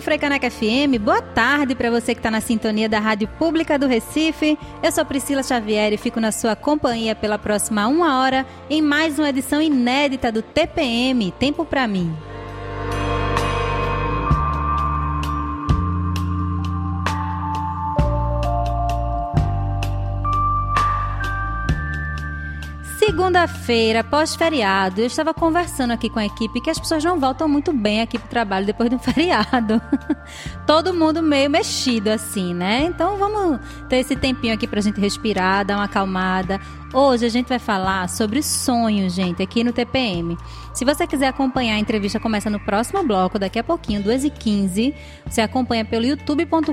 Freicaneca FM. Boa tarde para você que está na sintonia da Rádio Pública do Recife. Eu sou Priscila Xavier e fico na sua companhia pela próxima uma hora em mais uma edição inédita do TPM Tempo para mim. Segunda-feira, pós-feriado, eu estava conversando aqui com a equipe que as pessoas não voltam muito bem aqui pro trabalho depois de um feriado. Todo mundo meio mexido assim, né? Então vamos ter esse tempinho aqui pra gente respirar, dar uma acalmada. Hoje a gente vai falar sobre sonhos, gente, aqui no TPM. Se você quiser acompanhar a entrevista, começa no próximo bloco, daqui a pouquinho, 2h15. Você acompanha pelo youtube.com.br.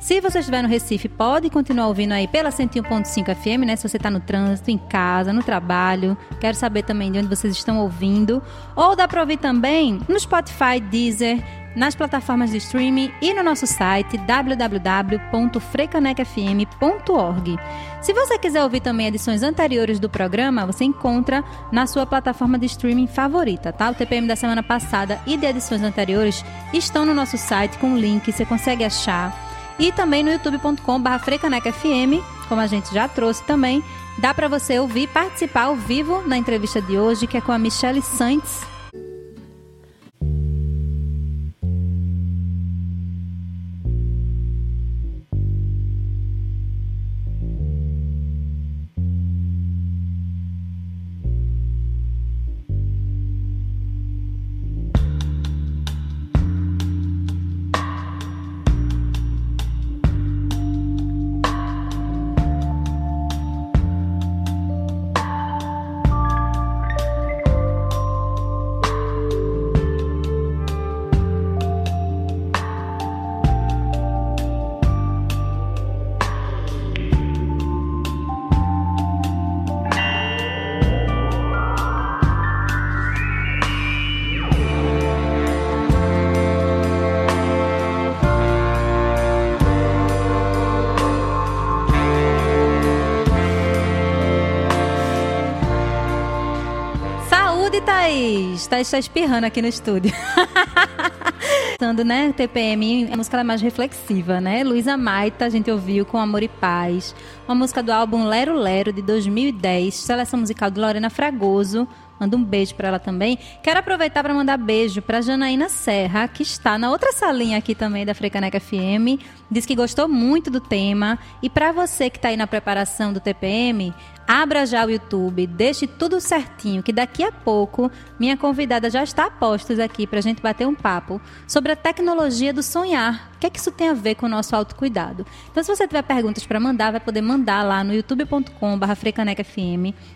Se você estiver no Recife, pode continuar ouvindo aí pela 101.5 FM, né? Se você está no trânsito, em casa, no trabalho. Quero saber também de onde vocês estão ouvindo. Ou dá para ouvir também no Spotify, Deezer nas plataformas de streaming e no nosso site www.frecanecfm.org. Se você quiser ouvir também edições anteriores do programa, você encontra na sua plataforma de streaming favorita, tá? O TPM da semana passada e de edições anteriores estão no nosso site com link, você consegue achar. E também no youtube.com/frecanecfm, como a gente já trouxe também, dá para você ouvir, participar ao vivo na entrevista de hoje, que é com a Michelle Santos Thaís? Thaís está espirrando aqui no estúdio. né? TPM, a música é mais reflexiva, né? Luísa Maita, a gente ouviu com Amor e Paz. Uma música do álbum Lero Lero, de 2010. Seleção musical de Lorena Fragoso. Manda um beijo para ela também. Quero aproveitar para mandar beijo para Janaína Serra, que está na outra salinha aqui também da Frecaneca FM. Diz que gostou muito do tema. E para você que está aí na preparação do TPM, Abra já o YouTube, deixe tudo certinho, que daqui a pouco minha convidada já está a postos aqui para a gente bater um papo sobre a tecnologia do sonhar. O que é que isso tem a ver com o nosso autocuidado? Então, se você tiver perguntas para mandar, vai poder mandar lá no youtube.com.br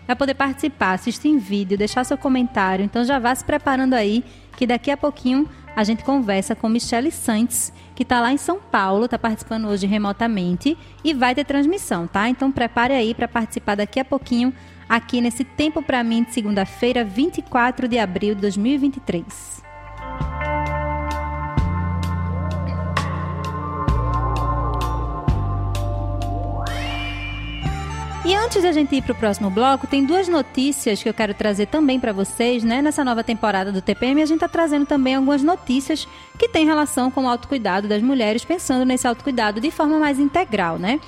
vai poder participar, assistir em vídeo, deixar seu comentário. Então, já vá se preparando aí, que daqui a pouquinho a gente conversa com Michele Santos, que está lá em São Paulo, está participando hoje remotamente e vai ter transmissão, tá? Então prepare aí para participar daqui a pouquinho aqui nesse Tempo para mim de segunda-feira, 24 de abril de 2023. E antes da gente ir para o próximo bloco, tem duas notícias que eu quero trazer também para vocês, né? Nessa nova temporada do TPM, a gente está trazendo também algumas notícias que têm relação com o autocuidado das mulheres, pensando nesse autocuidado de forma mais integral, né?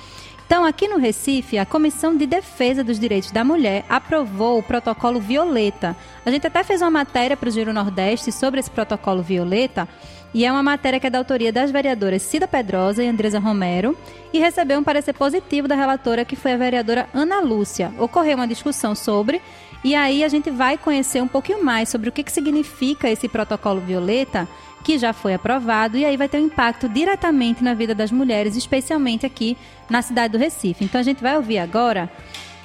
Então, aqui no Recife, a Comissão de Defesa dos Direitos da Mulher aprovou o protocolo Violeta. A gente até fez uma matéria para o Giro Nordeste sobre esse protocolo Violeta, e é uma matéria que é da autoria das vereadoras Cida Pedrosa e Andresa Romero, e recebeu um parecer positivo da relatora, que foi a vereadora Ana Lúcia. Ocorreu uma discussão sobre, e aí a gente vai conhecer um pouquinho mais sobre o que, que significa esse protocolo Violeta que já foi aprovado e aí vai ter um impacto diretamente na vida das mulheres, especialmente aqui na cidade do Recife. Então a gente vai ouvir agora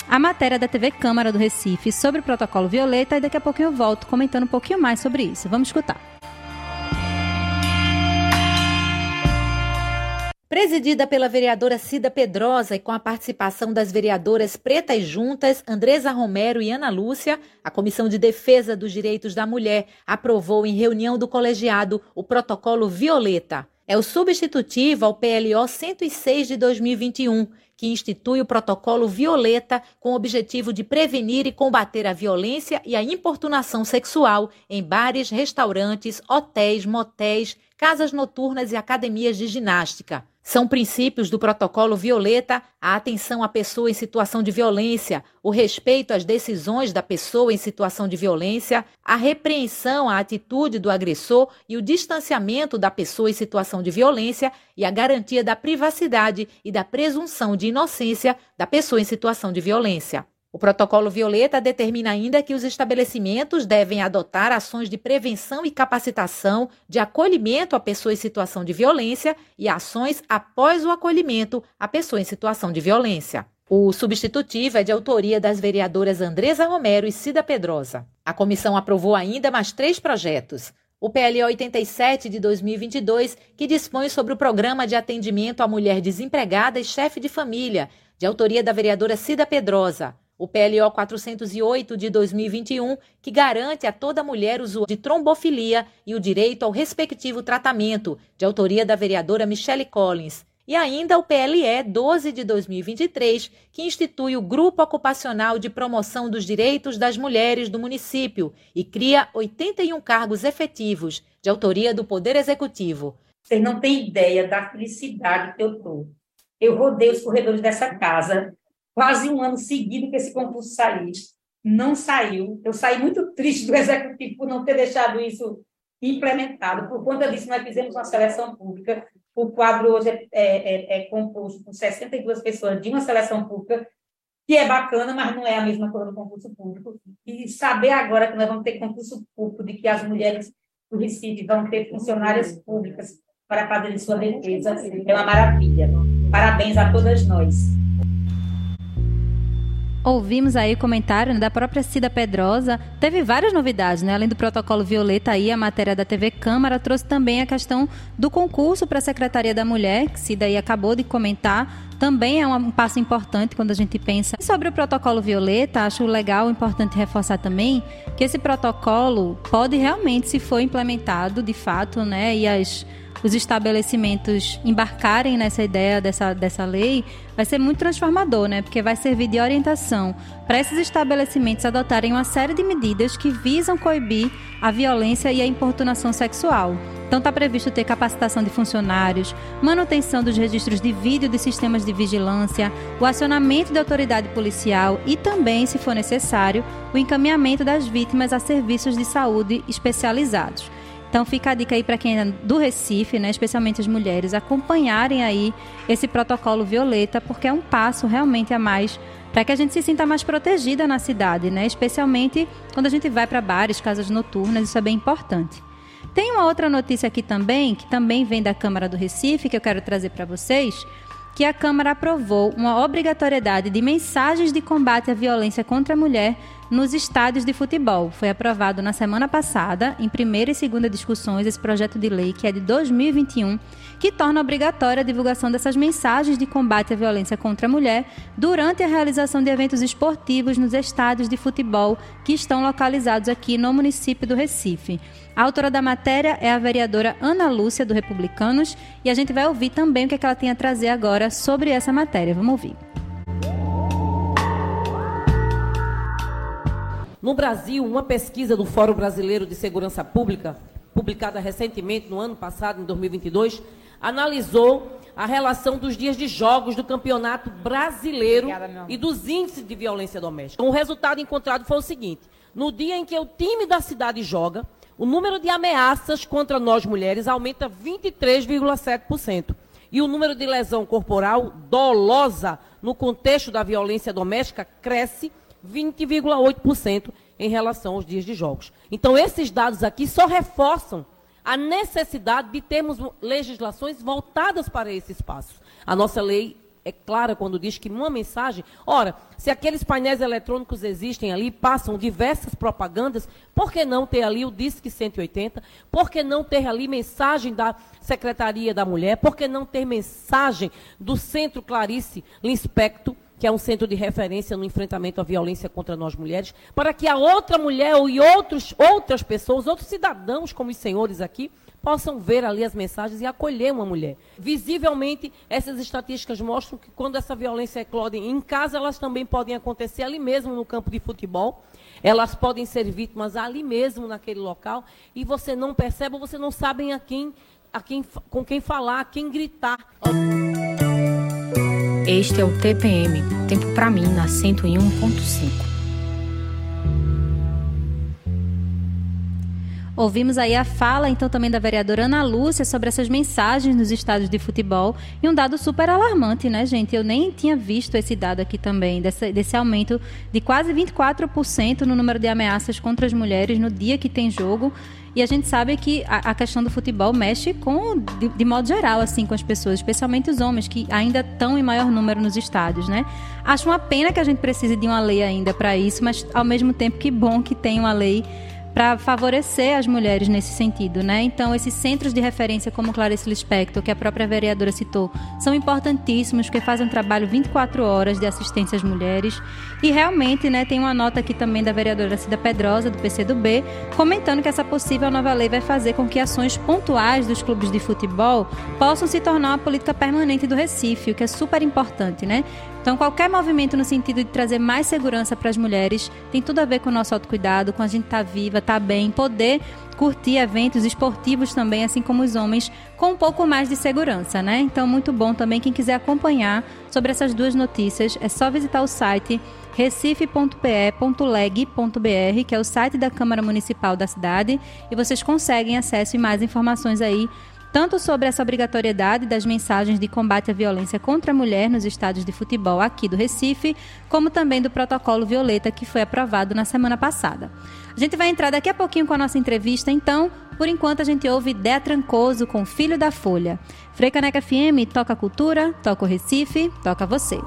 a matéria da TV Câmara do Recife sobre o protocolo Violeta e daqui a pouquinho eu volto comentando um pouquinho mais sobre isso. Vamos escutar. Presidida pela vereadora Cida Pedrosa e com a participação das vereadoras Pretas Juntas, Andresa Romero e Ana Lúcia, a Comissão de Defesa dos Direitos da Mulher aprovou em reunião do colegiado o protocolo Violeta. É o substitutivo ao PLO 106 de 2021, que institui o protocolo Violeta com o objetivo de prevenir e combater a violência e a importunação sexual em bares, restaurantes, hotéis, motéis, casas noturnas e academias de ginástica. São princípios do protocolo Violeta a atenção à pessoa em situação de violência, o respeito às decisões da pessoa em situação de violência, a repreensão à atitude do agressor e o distanciamento da pessoa em situação de violência e a garantia da privacidade e da presunção de inocência da pessoa em situação de violência. O protocolo Violeta determina ainda que os estabelecimentos devem adotar ações de prevenção e capacitação de acolhimento à pessoa em situação de violência e ações após o acolhimento à pessoa em situação de violência. O substitutivo é de autoria das vereadoras Andresa Romero e Cida Pedrosa. A comissão aprovou ainda mais três projetos. O PL 87 de 2022, que dispõe sobre o programa de atendimento à mulher desempregada e chefe de família, de autoria da vereadora Cida Pedrosa o PLO 408 de 2021, que garante a toda mulher usuária de trombofilia e o direito ao respectivo tratamento, de autoria da vereadora Michele Collins. E ainda o PLE 12 de 2023, que institui o Grupo Ocupacional de Promoção dos Direitos das Mulheres do município e cria 81 cargos efetivos, de autoria do Poder Executivo. Vocês não têm ideia da felicidade que eu estou. Eu rodei os corredores dessa casa quase um ano seguido que esse concurso saiu. Não saiu. Eu saí muito triste do executivo por não ter deixado isso implementado. Por conta disso, nós fizemos uma seleção pública. O quadro hoje é, é, é, é composto por 62 pessoas de uma seleção pública, que é bacana, mas não é a mesma coisa do concurso público. E saber agora que nós vamos ter concurso público, de que as mulheres do Recife vão ter funcionárias públicas para fazer sua defesa, é uma maravilha. Parabéns a todas nós. Ouvimos aí o comentário né, da própria Cida Pedrosa. Teve várias novidades, né? Além do protocolo Violeta aí, a matéria da TV Câmara trouxe também a questão do concurso para a Secretaria da Mulher, que Cida aí acabou de comentar. Também é um passo importante quando a gente pensa sobre o protocolo Violeta. Acho legal, importante reforçar também que esse protocolo pode realmente, se for implementado de fato, né? E as os estabelecimentos embarcarem nessa ideia dessa, dessa lei, vai ser muito transformador, né? Porque vai servir de orientação para esses estabelecimentos adotarem uma série de medidas que visam coibir a violência e a importunação sexual. Então está previsto ter capacitação de funcionários, manutenção dos registros de vídeo de sistemas de vigilância, o acionamento da autoridade policial e também, se for necessário, o encaminhamento das vítimas a serviços de saúde especializados. Então fica a dica aí para quem é do Recife, né, especialmente as mulheres, acompanharem aí esse protocolo violeta, porque é um passo realmente a mais para que a gente se sinta mais protegida na cidade, né? Especialmente quando a gente vai para bares, casas noturnas, isso é bem importante. Tem uma outra notícia aqui também, que também vem da Câmara do Recife, que eu quero trazer para vocês, que a Câmara aprovou uma obrigatoriedade de mensagens de combate à violência contra a mulher nos estádios de futebol. Foi aprovado na semana passada, em primeira e segunda discussões, esse projeto de lei, que é de 2021, que torna obrigatória a divulgação dessas mensagens de combate à violência contra a mulher durante a realização de eventos esportivos nos estádios de futebol que estão localizados aqui no município do Recife. A autora da matéria é a vereadora Ana Lúcia, do Republicanos, e a gente vai ouvir também o que, é que ela tem a trazer agora sobre essa matéria. Vamos ouvir. No Brasil, uma pesquisa do Fórum Brasileiro de Segurança Pública, publicada recentemente no ano passado, em 2022, analisou a relação dos dias de jogos do Campeonato Brasileiro Obrigada, e dos índices de violência doméstica. O resultado encontrado foi o seguinte: no dia em que o time da cidade joga, o número de ameaças contra nós mulheres aumenta 23,7%. E o número de lesão corporal dolosa no contexto da violência doméstica cresce 20,8% em relação aos dias de jogos. Então, esses dados aqui só reforçam a necessidade de termos legislações voltadas para esse espaço. A nossa lei é clara quando diz que uma mensagem. Ora, se aqueles painéis eletrônicos existem ali, passam diversas propagandas, por que não ter ali o DISC 180? Por que não ter ali mensagem da Secretaria da Mulher? Por que não ter mensagem do Centro Clarice Linspecto? Que é um centro de referência no enfrentamento à violência contra nós mulheres, para que a outra mulher e outros, outras pessoas, outros cidadãos, como os senhores aqui, possam ver ali as mensagens e acolher uma mulher. Visivelmente, essas estatísticas mostram que quando essa violência eclode em casa, elas também podem acontecer ali mesmo no campo de futebol. Elas podem ser vítimas ali mesmo naquele local e você não percebe, você não sabe a quem, a quem, com quem falar, a quem gritar. Este é o TPM, Tempo para mim na 101.5. Ouvimos aí a fala, então, também da vereadora Ana Lúcia sobre essas mensagens nos estádios de futebol. E um dado super alarmante, né, gente? Eu nem tinha visto esse dado aqui também, desse, desse aumento de quase 24% no número de ameaças contra as mulheres no dia que tem jogo. E a gente sabe que a, questão do futebol mexe com, de, de, modo geral, assim, com as pessoas, especialmente os homens, que ainda estão em maior número nos estádios, né? Acho uma pena que a gente precise de uma lei ainda para isso, mas ao mesmo tempo que bom que tem uma lei para favorecer as mulheres nesse sentido, né? Então, esses centros de referência, como Clarice Lispector, que a própria vereadora citou, são importantíssimos, porque fazem um trabalho 24 horas de assistência às mulheres. E realmente, né, tem uma nota aqui também da vereadora Cida Pedrosa, do PCdoB, comentando que essa possível nova lei vai fazer com que ações pontuais dos clubes de futebol possam se tornar uma política permanente do Recife, o que é super importante, né? Então, qualquer movimento no sentido de trazer mais segurança para as mulheres tem tudo a ver com o nosso autocuidado, com a gente estar tá viva, estar tá bem, poder curtir eventos esportivos também, assim como os homens, com um pouco mais de segurança, né? Então, muito bom também. Quem quiser acompanhar sobre essas duas notícias, é só visitar o site recife.pe.leg.br, que é o site da Câmara Municipal da cidade, e vocês conseguem acesso e mais informações aí tanto sobre essa obrigatoriedade das mensagens de combate à violência contra a mulher nos estádios de futebol aqui do Recife, como também do protocolo Violeta que foi aprovado na semana passada. A gente vai entrar daqui a pouquinho com a nossa entrevista, então, por enquanto a gente ouve Dé Trancoso com Filho da Folha. Freicaneca FM, toca cultura, toca o Recife, toca você.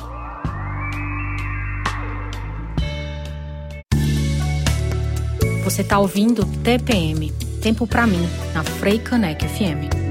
Você está ouvindo TPM, Tempo para mim, na Freicaneca FM.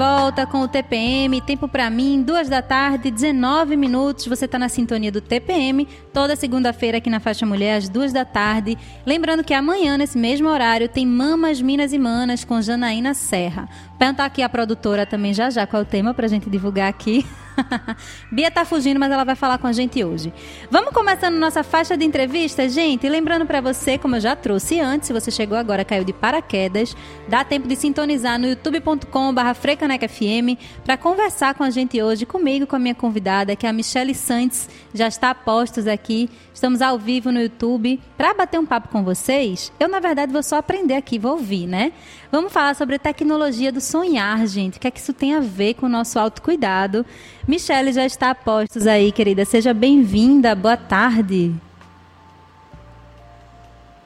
Volta com o TPM, tempo para mim, duas da tarde, 19 minutos. Você está na sintonia do TPM, toda segunda-feira aqui na Faixa Mulher, às duas da tarde. Lembrando que amanhã, nesse mesmo horário, tem Mamas, Minas e Manas com Janaína Serra. Perguntar aqui a produtora também já já qual é o tema para gente divulgar aqui. Bia tá fugindo, mas ela vai falar com a gente hoje. Vamos começando nossa faixa de entrevista, gente. Lembrando para você, como eu já trouxe antes, se você chegou agora, caiu de paraquedas, dá tempo de sintonizar no youtube.com/frecanecfm para conversar com a gente hoje, comigo, com a minha convidada, que é a Michele Santos, já está a postos aqui. Estamos ao vivo no YouTube para bater um papo com vocês. Eu, na verdade, vou só aprender aqui, vou ouvir, né? Vamos falar sobre tecnologia do sonhar, gente. O que é que isso tem a ver com o nosso autocuidado? Michele já está a postos aí, querida. Seja bem-vinda. Boa tarde.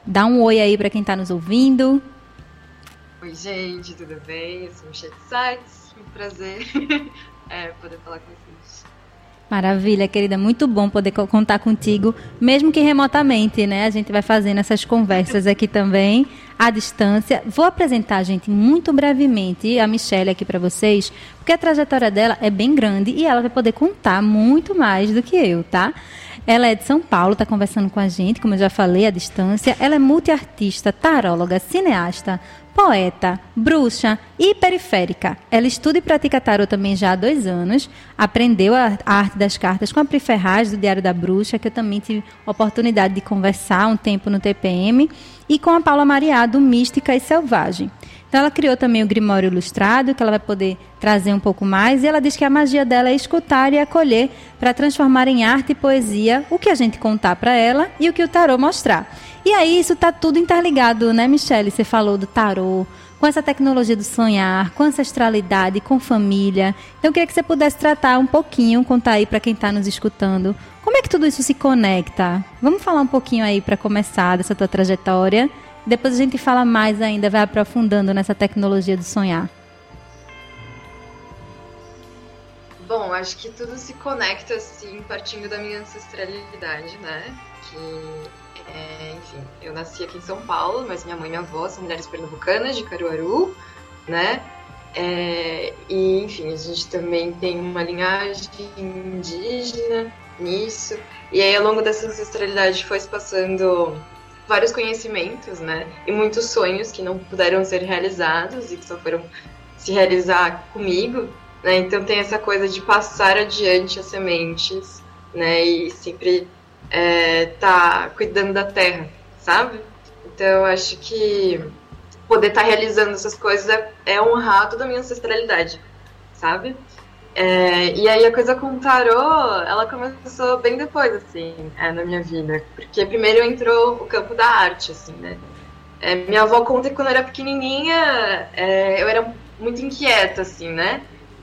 Dá um oi aí para quem está nos ouvindo. Oi, gente, tudo bem? Eu sou Michelle Sites. Um prazer é, poder falar com vocês. Maravilha, querida. Muito bom poder contar contigo, mesmo que remotamente, né? A gente vai fazendo essas conversas aqui também, à distância. Vou apresentar, gente, muito brevemente a Michelle aqui para vocês, porque a trajetória dela é bem grande e ela vai poder contar muito mais do que eu, tá? Ela é de São Paulo, está conversando com a gente, como eu já falei, à distância. Ela é multiartista, taróloga, cineasta, poeta, bruxa e periférica. Ela estuda e pratica tarô também já há dois anos. Aprendeu a, arte das cartas com a Pri Ferraz, do Diário da Bruxa, que eu também tive oportunidade de conversar um tempo no TPM. E com a Paula Mariá, do Mística e Selvagem. Então ela criou também o Grimório Ilustrado, que ela vai poder trazer um pouco mais, e ela diz que a magia dela é escutar e acolher para transformar em arte e poesia o que a gente contar para ela e o que o tarô mostrar. E aí isso está tudo interligado, né, Michelle? Você falou do tarô, com essa tecnologia do sonhar, com ancestralidade, com família. Então eu queria que você pudesse tratar um pouquinho, contar aí para quem está nos escutando, como é que tudo isso se conecta? Vamos falar um pouquinho aí para começar dessa tua trajetória depois a gente fala mais ainda, vai aprofundando nessa tecnologia do sonhar. Bom, acho que tudo se conecta assim, partindo da minha ancestralidade, né? Que, é, enfim, eu nasci aqui em São Paulo, mas minha mãe e minha avó são mulheres pernambucanas de Caruaru, né? É, e, enfim, a gente também tem uma linhagem indígena nisso. E aí, ao longo dessa ancestralidade, foi se passando vários conhecimentos, né? E muitos sonhos que não puderam ser realizados e que só foram se realizar comigo, né? Então tem essa coisa de passar adiante as sementes, né? E sempre é, tá cuidando da terra, sabe? Então acho que poder estar tá realizando essas coisas é, é honrar toda a minha ancestralidade, sabe? É, e aí a coisa com o tarô, ela começou bem depois, assim, é, na minha vida. Porque primeiro entrou o campo da arte, assim, né? É, minha avó conta que quando eu era pequenininha, é, eu era muito inquieta, assim, né?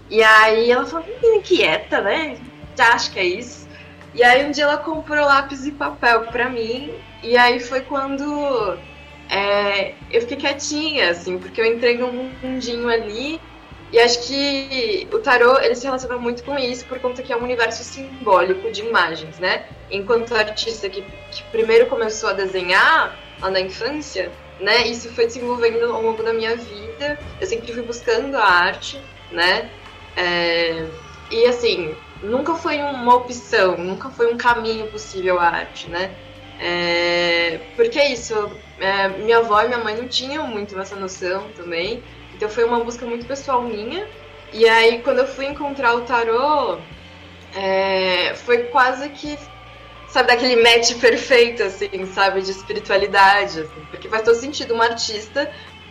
E aí ela falou, inquieta, né? Já acho que é isso. E aí um dia ela comprou lápis e papel pra mim, e aí foi quando é, eu fiquei quietinha, assim, porque eu entrei num mundinho ali e acho que o tarô ele se relaciona muito com isso por conta que é um universo simbólico de imagens, né? Enquanto artista que, que primeiro começou a desenhar lá na infância, né? Isso foi desenvolvendo ao longo da minha vida. Eu sempre fui buscando a arte, né? É, e assim, nunca foi uma opção, nunca foi um caminho possível a arte, né? É, porque é isso, é, minha avó e minha mãe não tinham muito essa noção também. Então foi uma busca muito pessoal minha. E aí quando eu fui encontrar o tarô, é, foi quase que, sabe, daquele match perfeito, assim, sabe, de espiritualidade, assim, porque faz todo sentido uma artista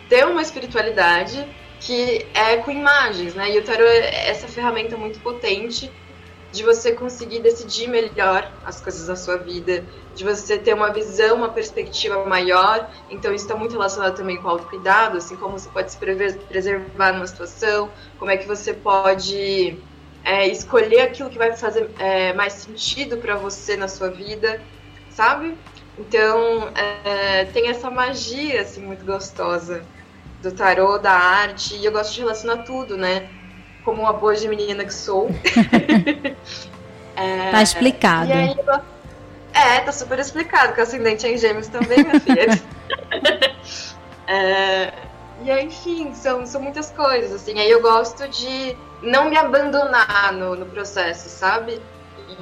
ter uma espiritualidade que é com imagens, né? E o tarô é essa ferramenta muito potente de você conseguir decidir melhor as coisas da sua vida, de você ter uma visão, uma perspectiva maior. Então, isso está muito relacionado também com o autocuidado, assim, como você pode se preservar numa situação, como é que você pode é, escolher aquilo que vai fazer é, mais sentido para você na sua vida, sabe? Então, é, tem essa magia, assim, muito gostosa do tarô, da arte, e eu gosto de relacionar tudo, né? Como uma boa menina que sou. é, tá explicado. Aí, é, tá super explicado, que o ascendente é em gêmeos também, minha filha. é, e aí, enfim, são, são muitas coisas, assim. Aí eu gosto de não me abandonar no, no processo, sabe?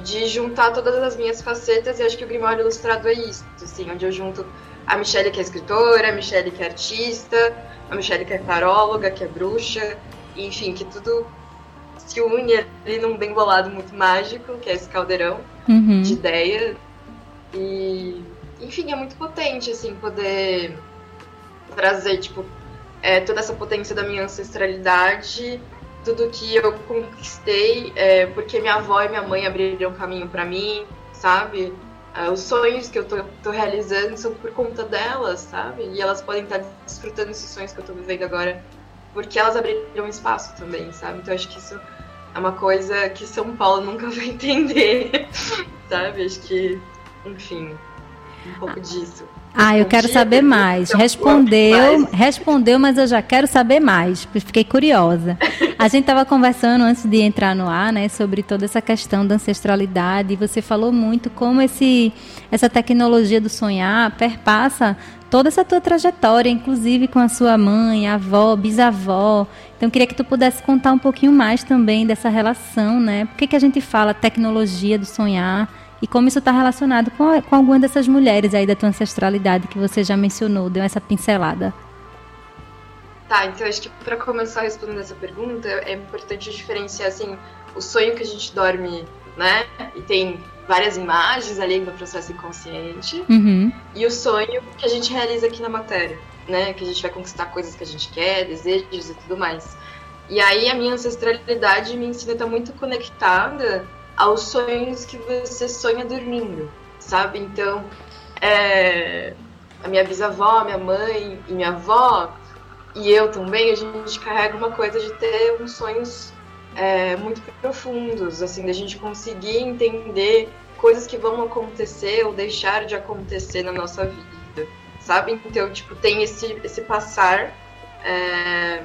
De juntar todas as minhas facetas, e acho que o Grimório Ilustrado é isso, assim, onde eu junto a Michelle que é escritora, a Michelle que é artista, a Michelle que é taróloga, que é bruxa, enfim, que tudo se une ali num bem bolado muito mágico, que é esse caldeirão uhum. de ideia. E, enfim, é muito potente, assim, poder trazer, tipo, é, toda essa potência da minha ancestralidade, tudo que eu conquistei, é, porque minha avó e minha mãe abriram caminho para mim, sabe? É, os sonhos que eu tô, tô, realizando são por conta delas, sabe? E elas podem estar desfrutando esses sonhos que eu tô vivendo agora porque elas abriram espaço também, sabe? Então acho que isso é uma coisa que São Paulo nunca vai entender, sabe? Acho que, enfim, um pouco disso. Ah, eu quero saber mais. Respondeu, respondeu, mas eu já quero saber mais. Fiquei curiosa. A gente estava conversando antes de entrar no ar, né, sobre toda essa questão da ancestralidade. E você falou muito como esse, essa tecnologia do sonhar perpassa toda essa tua trajetória, inclusive com a sua mãe, avó, bisavó. Então, queria que tu pudesse contar um pouquinho mais também dessa relação, né? Por que, que a gente fala tecnologia do sonhar e como isso está relacionado com, com alguma dessas mulheres aí da tua ancestralidade que você já mencionou, deu essa pincelada. Tá, então acho que para começar respondendo essa pergunta, é importante diferenciar assim, o sonho que a gente dorme, né? E tem várias imagens ali no processo inconsciente, uhum. e o sonho que a gente realiza aqui na matéria, né? Que a gente vai conquistar coisas que a gente quer, desejos e tudo mais. E aí a minha ancestralidade me ensina a estar muito conectada aos sonhos que você sonha dormindo, sabe? Então, é, a minha bisavó, minha mãe e minha avó e eu também, a gente carrega uma coisa de ter uns sonhos é, muito profundos, assim, da gente conseguir entender coisas que vão acontecer ou deixar de acontecer na nossa vida, sabe? Então, tipo, tem esse, esse passar é,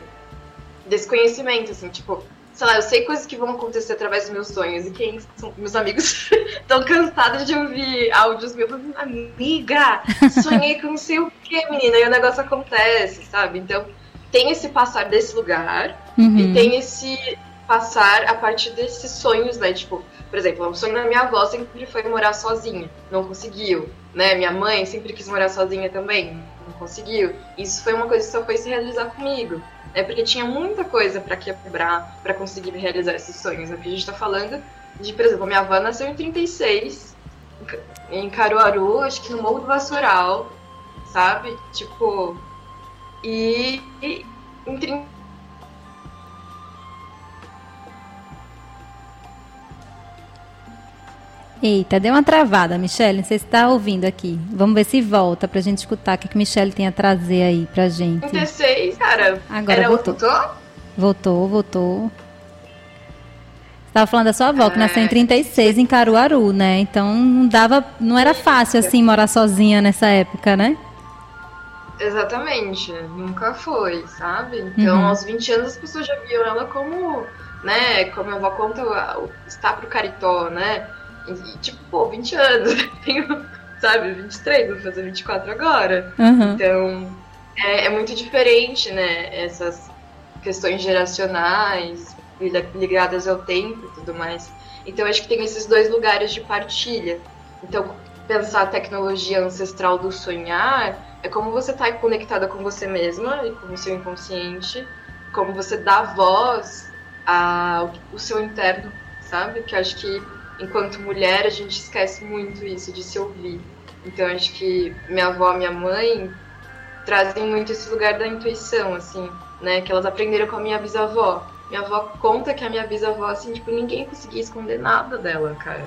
desse conhecimento, assim, tipo, sei lá, eu sei coisas que vão acontecer através dos meus sonhos. E quem são meus amigos estão cansados de ouvir áudios meus amiga, sonhei com não sei o que, menina, e o negócio acontece, sabe? Então, tem esse passar desse lugar uhum. e tem esse passar a partir desses sonhos, né? Tipo, por exemplo, o sonho da minha avó sempre foi morar sozinha, não conseguiu, né? Minha mãe sempre quis morar sozinha também, não conseguiu. Isso foi uma coisa que só foi se realizar comigo é porque tinha muita coisa para quebrar para conseguir realizar esses sonhos. Aqui a gente está falando de, por exemplo, minha avó nasceu em 36, em Caruaru, acho que no Morro do Vassoural, sabe? Tipo, e, e em 30 Eita, deu uma travada, Michelle. Você está ouvindo aqui. Vamos ver se volta pra gente escutar o que, que Michelle tem a trazer aí pra gente. 36, cara. Agora Era voltou. voltou? Voltou, voltou. Estava falando da sua avó, que nasceu em 36 em Caruaru, né? Então não dava, não era fácil assim morar sozinha nessa época, né? Exatamente, nunca foi, sabe? Então, Uhum. aos 20 anos as pessoas já viam ela como, né, como a avó conta, o- está pro caritó, né? E, tipo, pô, 20 anos, tenho, sabe, 23, vou fazer 24 agora. Uhum. Então, é, é muito diferente, né, essas questões geracionais li- ligadas ao tempo e tudo mais. Então, acho que tem esses dois lugares de partilha. Então, pensar a tecnologia ancestral do sonhar é como você está conectada com você mesma e com o seu inconsciente, como você dá voz ao seu interno, sabe? Que acho que enquanto mulher a gente esquece muito isso de se ouvir. Então acho que minha avó, minha mãe trazem muito esse lugar da intuição, assim, né? Que elas aprenderam com a minha bisavó. Minha avó conta que a minha bisavó, assim, tipo, ninguém conseguia esconder nada dela, cara.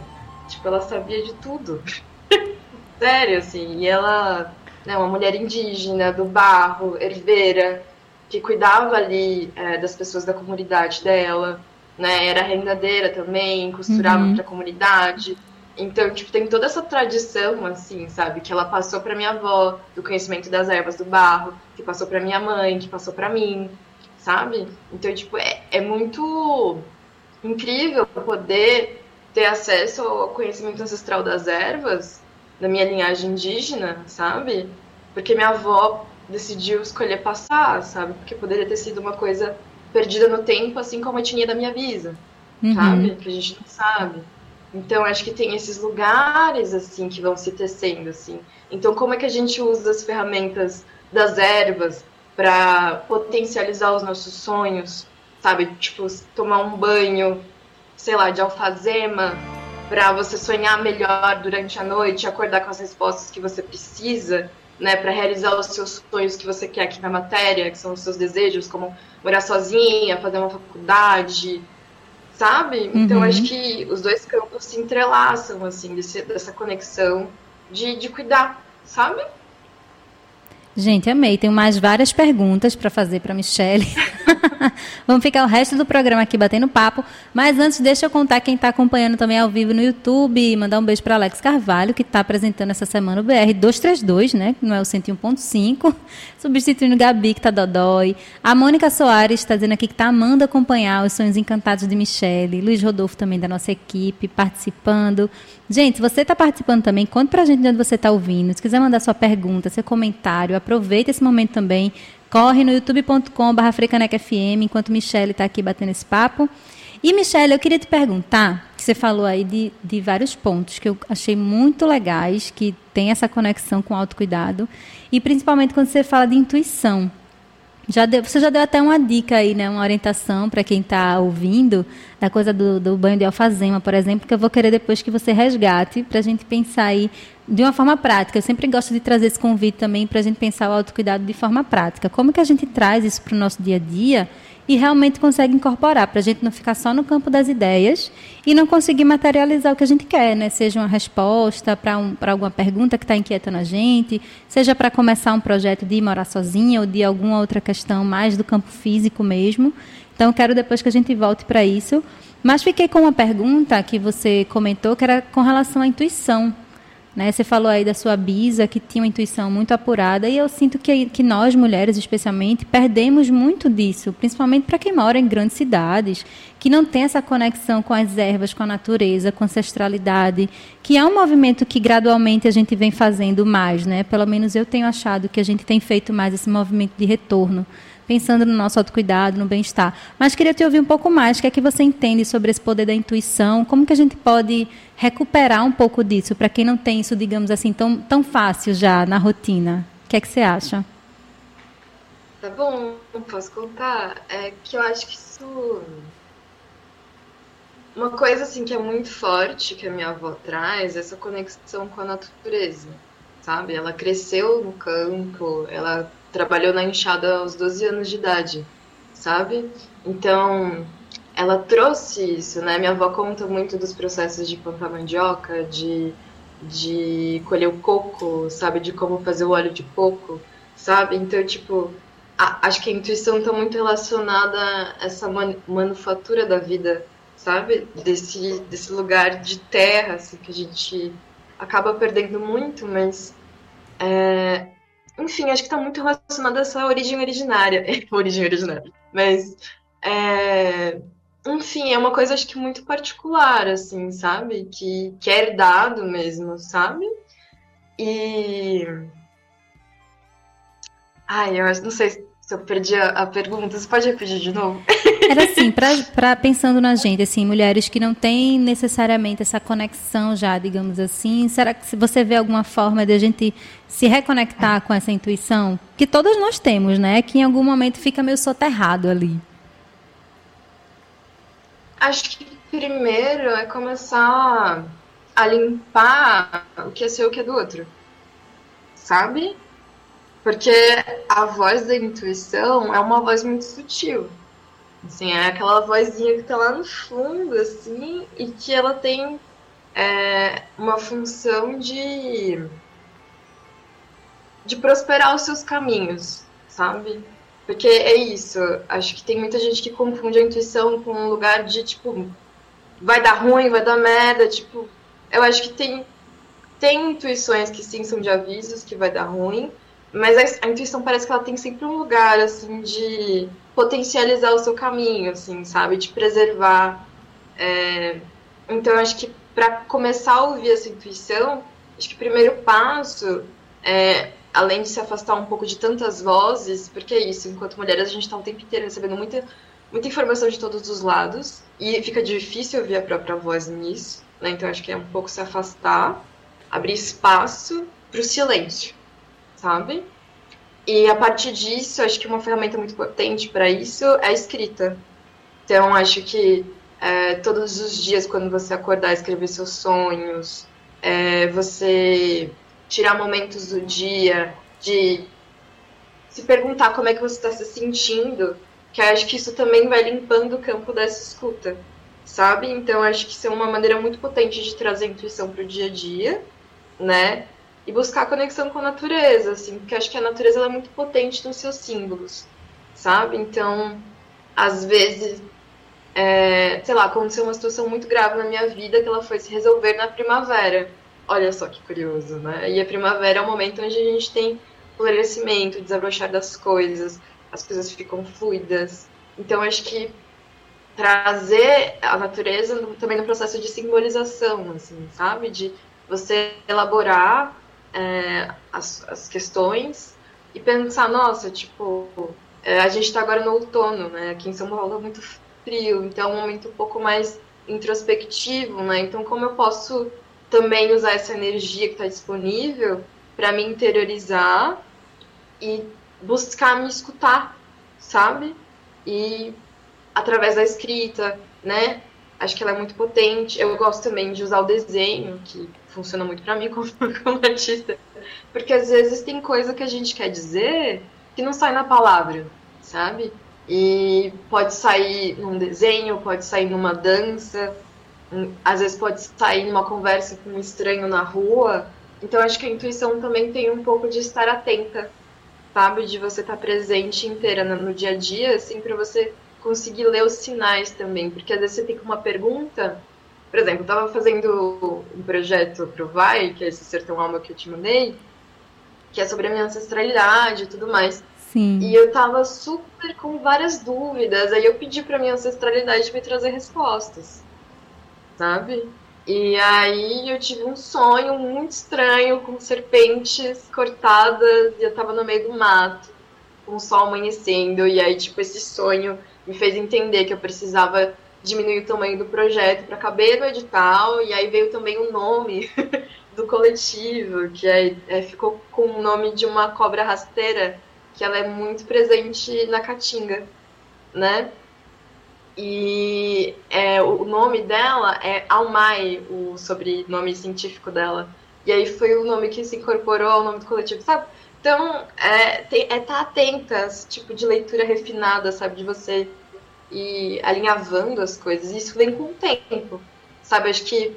Tipo, ela sabia de tudo. Sério, assim. E ela, né, uma mulher indígena, do barro, herveira, que cuidava ali é, das pessoas da comunidade dela, né? Era rendadeira também, costurava Uhum. pra comunidade. Então, tipo, tem toda essa tradição, assim, sabe? Que ela passou pra minha avó, do conhecimento das ervas do barro, que passou pra minha mãe, que passou pra mim, sabe? Então, tipo, é, é muito incrível poder ter acesso ao conhecimento ancestral das ervas, da minha linhagem indígena, sabe? Porque minha avó decidiu escolher passar, sabe? Porque poderia ter sido uma coisa perdida no tempo, assim como a etnia da minha bisa, Uhum. sabe? Que a gente não sabe. Então, acho que tem esses lugares, assim, que vão se tecendo, assim. Então, como é que a gente usa as ferramentas das ervas para potencializar os nossos sonhos, sabe? Tipo, tomar um banho, sei lá, de alfazema, para você sonhar melhor durante a noite, acordar com as respostas que você precisa, né, para realizar os seus sonhos que você quer aqui na matéria, que são os seus desejos, como morar sozinha, fazer uma faculdade, sabe? Então Uhum. acho que os dois campos se entrelaçam, assim, desse- dessa conexão de, de cuidar, sabe? Gente, amei. Tenho mais várias perguntas para fazer para Michelle. Vamos ficar o resto do programa aqui batendo papo. Mas antes, deixa eu contar quem está acompanhando também ao vivo no YouTube. Mandar um beijo para Alex Carvalho, que está apresentando essa semana o BR 232, né? Que não é o 101.5. Substituindo Gabi, que está dodói. A Mônica Soares está dizendo aqui que está amando acompanhar os sonhos encantados de Michelle. Luiz Rodolfo também da nossa equipe participando. Gente, você está participando também, conta pra gente de onde você está ouvindo. Se quiser mandar sua pergunta, seu comentário, aproveita esse momento também. Corre no youtube.com.br FrecanecFM, enquanto Michelle está aqui batendo esse papo. E, Michelle, eu queria te perguntar, que você falou aí de, de vários pontos que eu achei muito legais, que tem essa conexão com autocuidado, e principalmente quando você fala de intuição. Já deu, você já deu até uma dica aí, né, uma orientação para quem está ouvindo, da coisa do, do, banho de alfazema, por exemplo, que eu vou querer depois que você resgate, para a gente pensar aí de uma forma prática. Eu sempre gosto de trazer esse convite também para a gente pensar o autocuidado de forma prática. Como que a gente traz isso para o nosso dia a dia e realmente consegue incorporar, para a gente não ficar só no campo das ideias e não conseguir materializar o que a gente quer, né? Seja uma resposta para um, alguma pergunta que está inquietando a gente, seja para começar um projeto de morar sozinha ou de alguma outra questão mais do campo físico mesmo. Então, quero depois que a gente volte para isso. Mas fiquei com uma pergunta que você comentou, que era com relação à intuição. Né? Você falou aí da sua bisa, que tinha uma intuição muito apurada, e eu sinto que, que nós, mulheres especialmente, perdemos muito disso, principalmente para quem mora em grandes cidades, que não tem essa conexão com as ervas, com a natureza, com a ancestralidade, que é um movimento que gradualmente a gente vem fazendo mais, né? Pelo menos eu tenho achado que a gente tem feito mais esse movimento de retorno pensando no nosso autocuidado, no bem-estar. Mas queria te ouvir um pouco mais, o que é que você entende sobre esse poder da intuição, como que a gente pode recuperar um pouco disso, para quem não tem isso, digamos assim, tão, tão fácil já na rotina. O que é que você acha? Tá bom, posso contar. É que eu acho que isso. Uma coisa assim que é muito forte que a minha avó traz é essa conexão com a natureza, sabe? Ela cresceu no campo, ela trabalhou na enxada aos 12 anos de idade, sabe? Então, ela trouxe isso, né? Minha avó conta muito dos processos de plantar mandioca, de, de colher o coco, sabe? De como fazer o óleo de coco, sabe? Então, tipo, a, acho que a intuição está muito relacionada a essa man, manufatura da vida, sabe? Desse, desse lugar de terra, assim, que a gente acaba perdendo muito, mas é, enfim, acho que está muito relacionado a essa origem originária. origem originária. Mas, é, enfim, é uma coisa acho que muito particular, assim, sabe? Que, que é herdado mesmo, sabe? E. Ai, eu não sei se eu perdi a, a pergunta, você pode repetir de novo? Era assim, pra, pra, pensando na gente, assim, mulheres que não têm necessariamente essa conexão já, digamos assim, será que você vê alguma forma de a gente se reconectar com essa intuição? Que todos nós temos, né? Que em algum momento fica meio soterrado ali. Acho que primeiro é começar a limpar o que é seu e o que é do outro. Sabe? Porque a voz da intuição é uma voz muito sutil. Assim, é aquela vozinha que tá lá no fundo, assim, e que ela tem é, uma função de de prosperar os seus caminhos, sabe? Porque é isso, acho que tem muita gente que confunde a intuição com um lugar de, tipo, vai dar ruim, vai dar merda, tipo, eu acho que tem, tem intuições que sim são de avisos que vai dar ruim, mas a, a, intuição parece que ela tem sempre um lugar, assim, de potencializar o seu caminho, assim, sabe? De preservar. É... Então, acho que para começar a ouvir essa intuição, acho que o primeiro passo é, além de se afastar um pouco de tantas vozes, porque é isso, enquanto mulheres a gente está o tempo inteiro recebendo muita, muita informação de todos os lados, e fica difícil ouvir a própria voz nisso, né? Então, acho que é um pouco se afastar, abrir espaço para o silêncio sabe? E a partir disso, acho que uma ferramenta muito potente para isso é a escrita. Então, acho que é, todos os dias, quando você acordar, escrever seus sonhos, é, você tirar momentos do dia de se perguntar como é que você está se sentindo, que acho que isso também vai limpando o campo dessa escuta, sabe? Então, acho que isso é uma maneira muito potente de trazer intuição para o dia a dia, né? E buscar conexão com a natureza, assim, porque acho que a natureza é muito potente nos seus símbolos, sabe? Então, às vezes, é, sei lá, aconteceu uma situação muito grave na minha vida que ela foi se resolver na primavera. Olha só que curioso, né? E a primavera é o momento onde a gente tem florescimento, desabrochar das coisas, as coisas ficam fluidas. Então, acho que trazer a natureza também no processo de simbolização, assim, sabe? De você elaborar é, as, as questões e pensar, nossa, tipo, é, a gente está agora no outono, né? Aqui em São Paulo é muito trio, então é um momento um pouco mais introspectivo, né? Então, como eu posso também usar essa energia que está disponível para me interiorizar e buscar me escutar, sabe? E através da escrita, né? Acho que ela é muito potente. Eu gosto também de usar o desenho, que funciona muito para mim como, como artista, porque às vezes tem coisa que a gente quer dizer que não sai na palavra, sabe? E pode sair num desenho, pode sair numa dança, às vezes pode sair numa conversa com um estranho na rua. Então acho que a intuição também tem um pouco de estar atenta, sabe? De você estar presente inteira no dia a dia, assim, para você conseguir ler os sinais também. Porque às vezes você tem uma pergunta. Por exemplo, eu estava fazendo um projeto para o Vai, que é esse Sertão Alma que eu te mandei, que é sobre a minha ancestralidade e tudo mais. Sim. E eu tava super com várias dúvidas. Aí eu pedi pra minha ancestralidade me trazer respostas. Sabe? E aí eu tive um sonho muito estranho com serpentes cortadas e eu tava no meio do mato, com o sol amanhecendo. E aí, tipo, esse sonho me fez entender que eu precisava diminuir o tamanho do projeto para caber no edital. E aí veio também o nome do coletivo, que é, é, ficou com o nome de uma cobra rasteira que ela é muito presente na Caatinga, né? E é, o nome dela é Almai, o sobrenome científico dela. E aí foi o nome que se incorporou ao nome do coletivo, sabe? Então, é, tem, é tá atenta esse tipo de leitura refinada, sabe? De você ir alinhavando as coisas. E isso vem com o tempo, sabe? Acho que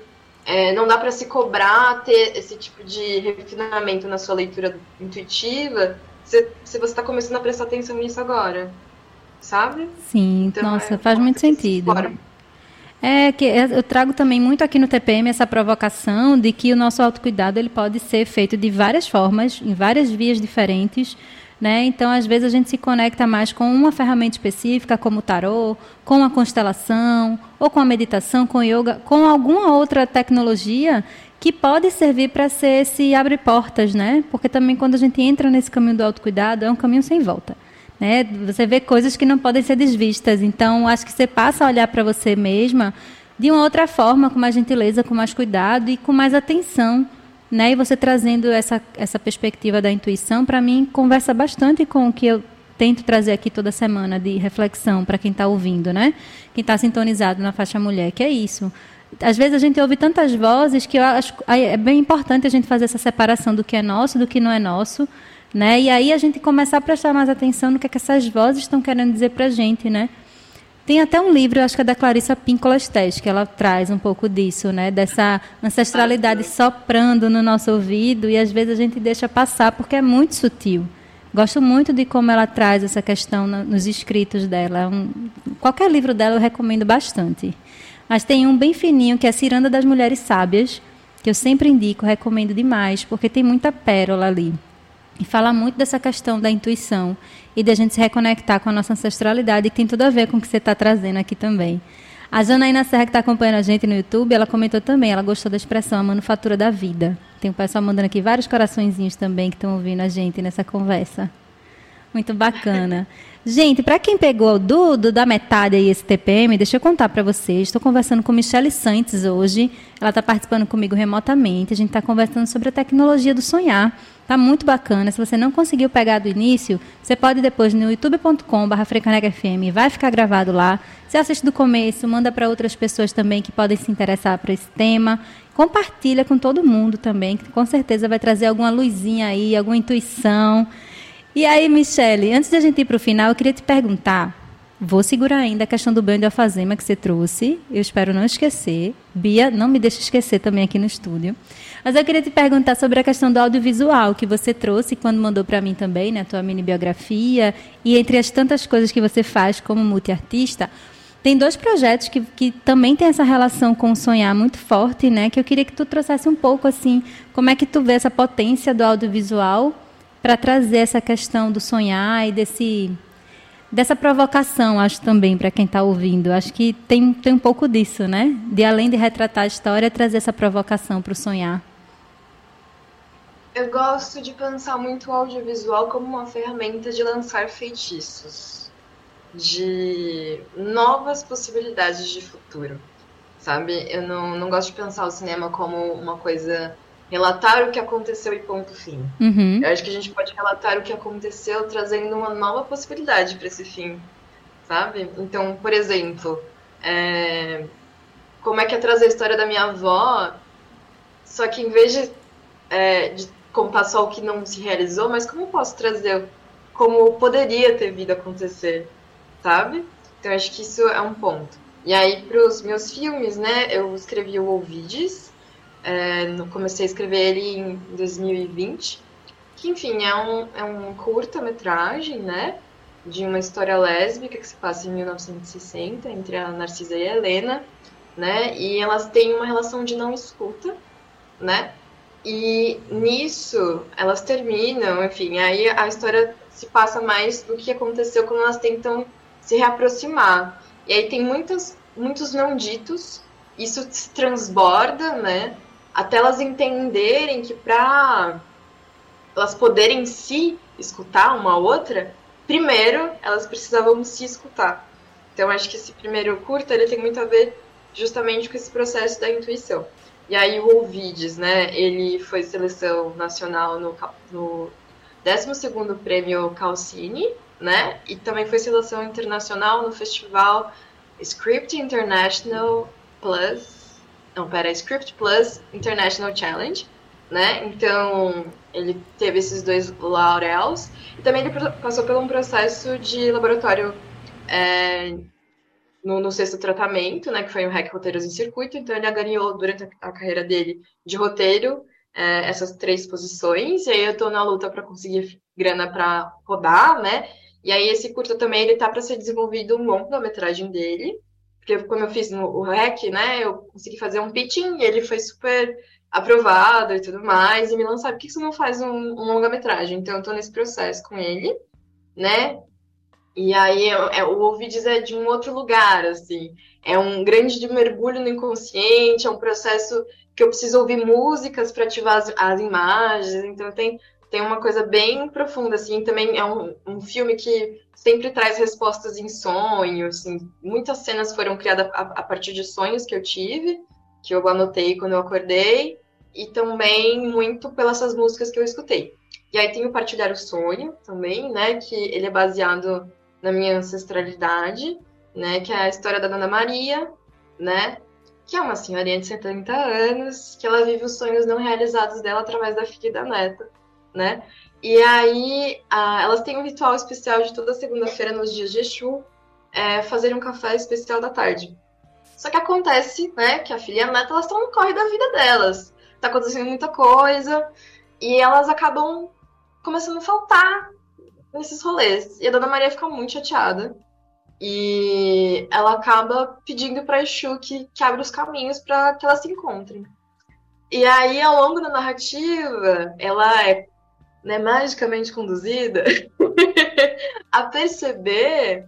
é, não dá para se cobrar ter esse tipo de refinamento na sua leitura intuitiva, se, se você está começando a prestar atenção nisso agora, sabe? Sim, então, nossa, é, faz muito sentido. É que eu trago também muito aqui no TPM essa provocação de que o nosso autocuidado ele pode ser feito de várias formas, em várias vias diferentes. Né? Então, às vezes, a gente se conecta mais com uma ferramenta específica, como o tarô, com a constelação, ou com a meditação, com yoga, com alguma outra tecnologia que pode servir para ser esse abre portas, né? Porque também quando a gente entra nesse caminho do autocuidado, é um caminho sem volta. Né? Você vê coisas que não podem ser desvistas. Então, acho que você passa a olhar para você mesma de uma outra forma, com mais gentileza, com mais cuidado e com mais atenção. Né? E você trazendo essa, essa perspectiva da intuição, para mim, conversa bastante com o que eu tento trazer aqui toda semana de reflexão para quem está ouvindo, né? Quem está sintonizado na faixa mulher, que é isso às vezes a gente ouve tantas vozes que eu acho é bem importante a gente fazer essa separação do que é nosso do que não é nosso, né? E aí a gente começar a prestar mais atenção no que, é que essas vozes estão querendo dizer para a gente, né? Tem até um livro, acho que é da Clarissa Pinkola Estes, que ela traz um pouco disso, né? Dessa ancestralidade soprando no nosso ouvido e às vezes a gente deixa passar porque é muito sutil. Gosto muito de como ela traz essa questão nos escritos dela. É um, qualquer livro dela eu recomendo bastante. Mas tem um bem fininho, que é a Ciranda das Mulheres Sábias, que eu sempre indico, recomendo demais, porque tem muita pérola ali. E fala muito dessa questão da intuição e da gente se reconectar com a nossa ancestralidade, que tem tudo a ver com o que você está trazendo aqui também. A Janaína Serra, que está acompanhando a gente no YouTube, ela comentou também, ela gostou da expressão a manufatura da vida. Tem o pessoal mandando aqui vários coraçõezinhos também que estão ouvindo a gente nessa conversa. Muito bacana. Gente, para quem pegou do, do, da metade aí esse TPM, deixa eu contar para vocês. Estou conversando com Michelle Santos hoje. Ela está participando comigo remotamente. A gente está conversando sobre a tecnologia do sonhar. Tá muito bacana. Se você não conseguiu pegar do início, você pode depois no youtube.com.br FM. Vai ficar gravado lá. Você assiste do começo, manda para outras pessoas também que podem se interessar por esse tema. Compartilha com todo mundo também, que com certeza vai trazer alguma luzinha aí, alguma intuição. E aí, Michele, antes de a gente ir para o final, eu queria te perguntar. Vou segurar ainda a questão do banho de alfazema que você trouxe. Eu espero não esquecer. Bia, não me deixe esquecer também aqui no estúdio. Mas eu queria te perguntar sobre a questão do audiovisual que você trouxe quando mandou para mim também, né, a tua mini biografia. E entre as tantas coisas que você faz como multiartista, tem dois projetos que, que também tem essa relação com o sonhar muito forte, né? Que eu queria que tu trouxesse um pouco assim, como é que tu vê essa potência do audiovisual para trazer essa questão do sonhar e desse dessa provocação, acho também para quem está ouvindo. Acho que tem, tem um pouco disso, né? De além de retratar a história, trazer essa provocação para o sonhar. Eu gosto de pensar muito o audiovisual como uma ferramenta de lançar feitiços. de novas possibilidades de futuro, sabe? Eu não, não gosto de pensar o cinema como uma coisa relatar o que aconteceu e ponto fim. Uhum. Eu acho que a gente pode relatar o que aconteceu trazendo uma nova possibilidade para esse fim, sabe? Então, por exemplo, é... como é que é trazer a história da minha avó, só que em vez de, é, de contar só o que não se realizou, mas como posso trazer como poderia ter vindo acontecer, sabe? Então, acho que isso é um ponto. E aí, para os meus filmes, né, eu escrevi o Ovides, é, comecei a escrever ele em 2020, que enfim é um, é um curta-metragem, né? De uma história lésbica que se passa em 1960 entre a Narcisa e a Helena, né? E elas têm uma relação de não escuta, né? E nisso elas terminam, enfim, aí a história se passa mais do que aconteceu quando elas tentam se reaproximar. E aí tem muitos, muitos não ditos, isso se transborda, né? Até elas entenderem que para elas poderem se escutar uma outra, primeiro elas precisavam se escutar. Então acho que esse primeiro curta ele tem muito a ver justamente com esse processo da intuição. E aí o Ouvides, né, ele foi seleção nacional no, no 12º Prêmio Calcine, né, e também foi seleção internacional no festival Script International Plus não, pera, Script Plus International Challenge, né? Então, ele teve esses dois laurels. E também ele passou por um processo de laboratório é, no, no, sexto tratamento, né? Que foi um REC Roteiros em Circuito. Então, ele ganhou, durante a, a carreira dele de roteiro, é, essas três posições. E aí, eu tô na luta para conseguir grana para rodar, né? E aí, esse curta também, ele tá para ser desenvolvido um longa-metragem dele. Porque como eu fiz no o REC, né, eu consegui fazer um pitching e ele foi super aprovado e tudo mais. E Milan sabe, por que você não faz um, um longa-metragem? Então eu tô nesse processo com ele, né? E aí é, o Ouvides é de um outro lugar, assim. É um grande mergulho no inconsciente, é um processo que eu preciso ouvir músicas para ativar as, as, imagens. Então tem, tem uma coisa bem profunda, assim. Também é um, um filme que sempre traz respostas em sonhos. Assim. Muitas cenas foram criadas a, a, partir de sonhos que eu tive, que eu anotei quando eu acordei, e também muito pelas músicas que eu escutei. E aí tem o Partilhar o Sonho também, né, que ele é baseado na minha ancestralidade, né, que é a história da Dona Maria, né, que é uma senhorinha de 70 anos, que ela vive os sonhos não realizados dela através da filha e da neta, né? E aí, elas têm um ritual especial de toda segunda-feira, nos dias de Exu, é, fazer um café especial da tarde. Só que acontece, né, que a filha e a neta, elas estão no corre da vida delas. Tá acontecendo muita coisa, e elas acabam começando a faltar nesses rolês. E a Dona Maria fica muito chateada. E ela acaba pedindo para Exu que, que abra os caminhos para que elas se encontrem. E aí, ao longo da narrativa, ela é né, magicamente conduzida a perceber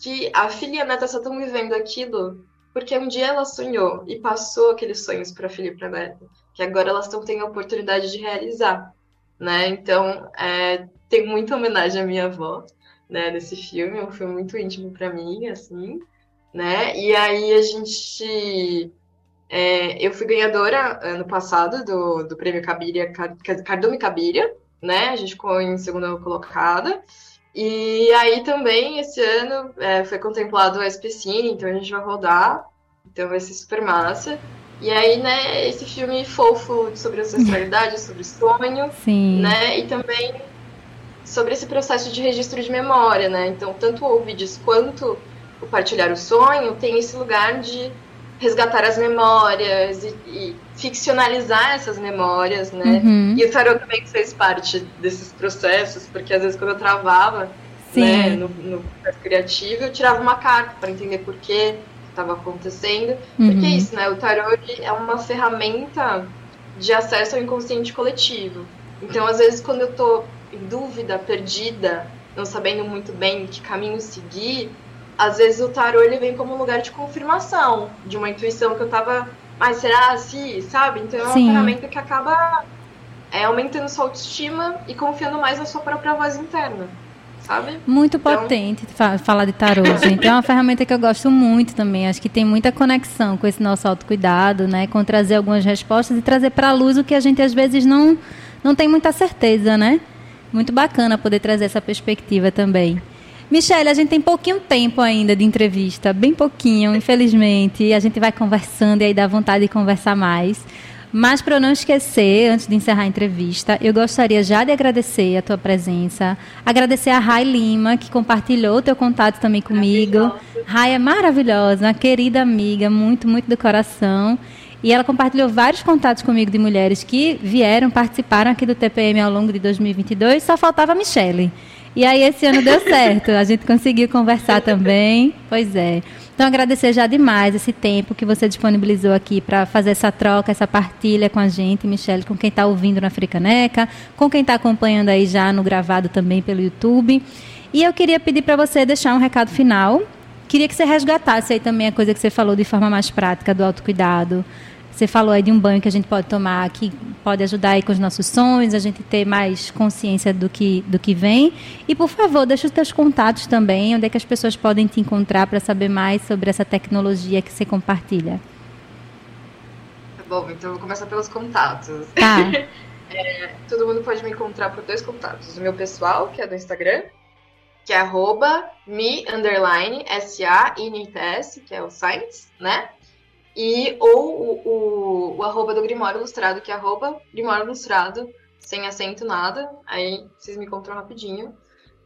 que a filha e a neta só estão vivendo aquilo porque um dia ela sonhou e passou aqueles sonhos para a filha e para a neta, que agora elas estão tendo a oportunidade de realizar, né? Então, é, tem muita homenagem à minha avó, né, nesse filme, é um filme muito íntimo para mim, assim, né? E aí a gente é, eu fui ganhadora ano passado do, do prêmio Cabiria, Cardume Cabiria, né? A gente ficou em segunda colocada. E aí também, esse ano, é, foi contemplado o SPCine, então a gente vai rodar. Então vai ser super massa. E aí, né, esse filme fofo sobre ancestralidade, sobre sonho, Sim. né? E também sobre esse processo de registro de memória, né? Então, tanto o Ovides quanto o Partilhar o Sonho tem esse lugar de resgatar as memórias e, e ficcionalizar essas memórias, né? Uhum. E o tarot também fez parte desses processos, porque às vezes quando eu travava né, no, no, processo criativo, eu tirava uma carta para entender por que estava acontecendo. Uhum. Porque é isso, né? O tarot é uma ferramenta de acesso ao inconsciente coletivo. Então, às vezes, quando eu estou em dúvida, perdida, não sabendo muito bem que caminho seguir, às vezes o tarô ele vem como um lugar de confirmação de uma intuição que eu tava, mas será assim, sabe? Então é uma Sim. ferramenta que acaba é, aumentando sua autoestima e confiando mais na sua própria voz interna, sabe? Muito então... potente falar de tarô, gente. É uma ferramenta que eu gosto muito também. Acho que tem muita conexão com esse nosso autocuidado, né? Com trazer algumas respostas e trazer para a luz o que a gente às vezes não, não tem muita certeza, né? Muito bacana poder trazer essa perspectiva também. Michelle, a gente tem pouquinho tempo ainda de entrevista, bem pouquinho, infelizmente. A gente vai conversando e aí dá vontade de conversar mais. Mas para eu não esquecer, antes de encerrar a entrevista, eu gostaria já de agradecer a tua presença, agradecer a Rai Lima, que compartilhou o teu contato também comigo. Rai é maravilhosa, uma querida amiga, muito, muito do coração. E ela compartilhou vários contatos comigo de mulheres que vieram, participaram aqui do TPM ao longo de 2022, só faltava a Michelle. E aí esse ano deu certo, a gente conseguiu conversar também. Pois é. Então agradecer já demais esse tempo que você disponibilizou aqui para fazer essa troca, essa partilha com a gente, Michelle, com quem está ouvindo na Fricaneca, com quem está acompanhando aí já no gravado também pelo YouTube. E eu queria pedir para você deixar um recado final. Queria que você resgatasse aí também a coisa que você falou de forma mais prática do autocuidado. Você falou aí de um banho que a gente pode tomar, que pode ajudar aí com os nossos sonhos, a gente ter mais consciência do que, do que vem. E, por favor, deixa os teus contatos também, onde é que as pessoas podem te encontrar para saber mais sobre essa tecnologia que você compartilha. Tá bom, então eu vou começar pelos contatos. Tá. é, todo mundo pode me encontrar por dois contatos. O meu pessoal, que é do Instagram, que é arroba me, underline, S-A-I-N-T-S, que é o Science, né? E ou o, o, o arroba do Grimório Ilustrado, que é arroba Grimório Ilustrado, sem acento nada. Aí vocês me encontram rapidinho.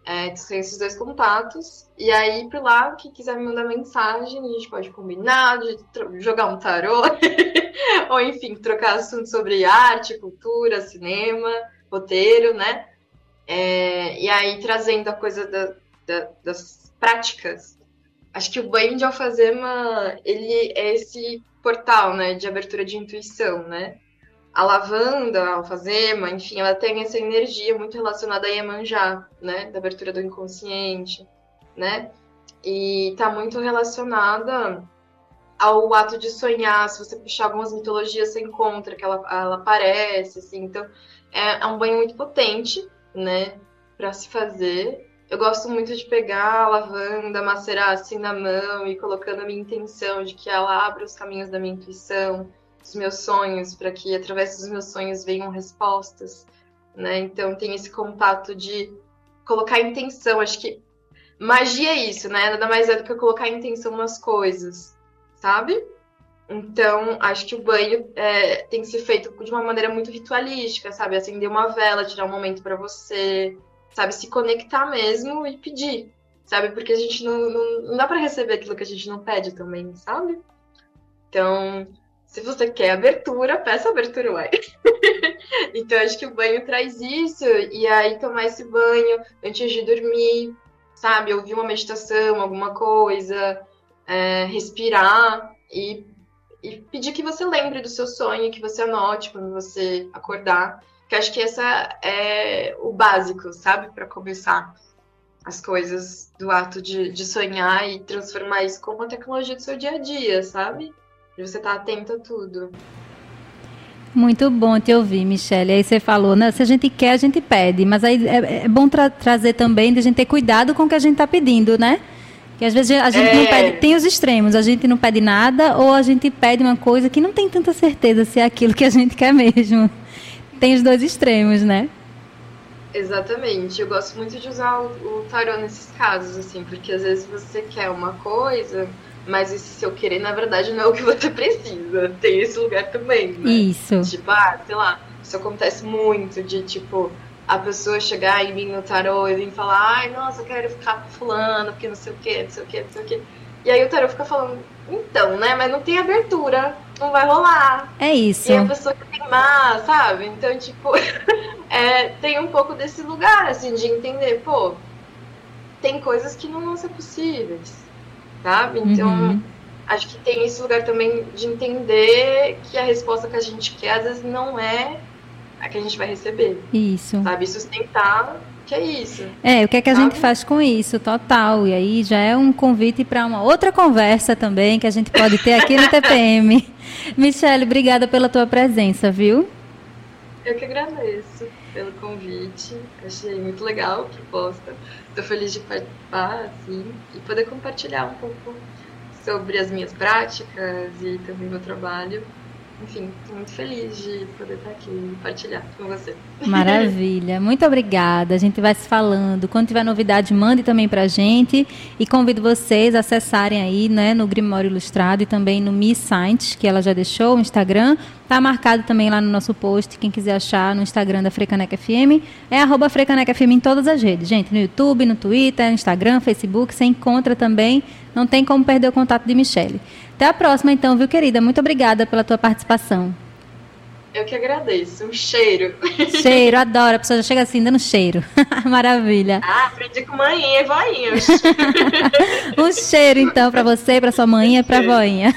É, tem esses dois contatos. E aí, por lá, que quiser me mandar mensagem, a gente pode combinar, jogar um tarô, ou enfim, trocar assuntos sobre arte, cultura, cinema, roteiro, né? É, e aí, trazendo a coisa da, da, das práticas acho que o banho de alfazema, ele é esse portal, né, de abertura de intuição, né? A lavanda, a alfazema, enfim, ela tem essa energia muito relacionada a Iemanjá, né, da abertura do inconsciente, né? E tá muito relacionada ao ato de sonhar, se você puxar algumas mitologias, você encontra que ela, ela aparece, assim, então é, é um banho muito potente, né, para se fazer eu gosto muito de pegar a lavanda, macerar assim na mão e colocando a minha intenção de que ela abra os caminhos da minha intuição, dos meus sonhos, para que através dos meus sonhos venham respostas, né? Então tem esse contato de colocar intenção. Acho que magia é isso, né? Nada mais é do que colocar intenção nas coisas, sabe? Então, acho que o banho é, tem que ser feito de uma maneira muito ritualística, sabe? Acender uma vela, tirar um momento para você, sabe? Se conectar mesmo e pedir, sabe? Porque a gente não, não, não dá para receber aquilo que a gente não pede também, sabe? Então, se você quer abertura, peça abertura, uai. então, acho que o banho traz isso, e aí tomar esse banho antes de dormir, sabe? Ouvir uma meditação, alguma coisa, é, respirar e, e pedir que você lembre do seu sonho, que você anote quando você acordar que acho que essa é o básico, sabe, para começar as coisas do ato de, de sonhar e transformar isso como uma tecnologia do seu dia a dia, sabe? De você estar tá atento a tudo. Muito bom te ouvir, Michelle. Aí você falou, né? Se a gente quer, a gente pede. Mas aí é, é bom tra trazer também de a gente ter cuidado com o que a gente está pedindo, né? Que às vezes a gente é... não pede. Tem os extremos, a gente não pede nada, ou a gente pede uma coisa que não tem tanta certeza se é aquilo que a gente quer mesmo tem os dois extremos, né? Exatamente. Eu gosto muito de usar o, o tarô nesses casos, assim, porque às vezes você quer uma coisa, mas esse seu querer, na verdade, não é o que você precisa. Tem esse lugar também, né? Isso. Tipo, ah, sei lá, isso acontece muito de, tipo, a pessoa chegar em mim no tarô e vir falar, ai, nossa, eu quero ficar com fulano, porque não sei o que, não sei o que, não sei o que. E aí o tarô fica falando, então, né? Mas não tem abertura, não vai rolar. É isso. E a pessoa quer queimar, sabe? Então, tipo, é, tem um pouco desse lugar, assim, de entender, pô, tem coisas que não vão ser possíveis, sabe? Então, uhum. acho que tem esse lugar também de entender que a resposta que a gente quer, às vezes, não é a que a gente vai receber. Isso. Sabe? Sustentar que é isso. É, o que é que a gente faz com isso, total. E aí já é um convite para uma outra conversa também que a gente pode ter aqui no TPM. Michele, obrigada pela tua presença, viu? Eu que agradeço. pelo convite. Achei muito legal a proposta. Estou feliz de participar, assim, e poder compartilhar um pouco sobre as minhas práticas e também meu trabalho enfim, estou muito feliz de poder estar aqui e partilhar com você. Maravilha. Muito obrigada. A gente vai se falando. Quando tiver novidade, mande também para a gente. E convido vocês a acessarem aí né, no Grimório Ilustrado e também no Miss Science, que ela já deixou, o Instagram. Está marcado também lá no nosso post. Quem quiser achar no Instagram da Frecaneca FM, é arroba Frecaneca FM em todas as redes. Gente, no YouTube, no Twitter, Instagram, Facebook, você encontra também. Não tem como perder o contato de Michelle. Até a próxima, então, viu, querida? Muito obrigada pela tua participação. Eu que agradeço. Um cheiro. Cheiro, adoro. A pessoa já chega assim, dando cheiro. Maravilha. Ah, aprendi com mãinha e voinha. um cheiro, então, para você, para sua mãe e para a voinha.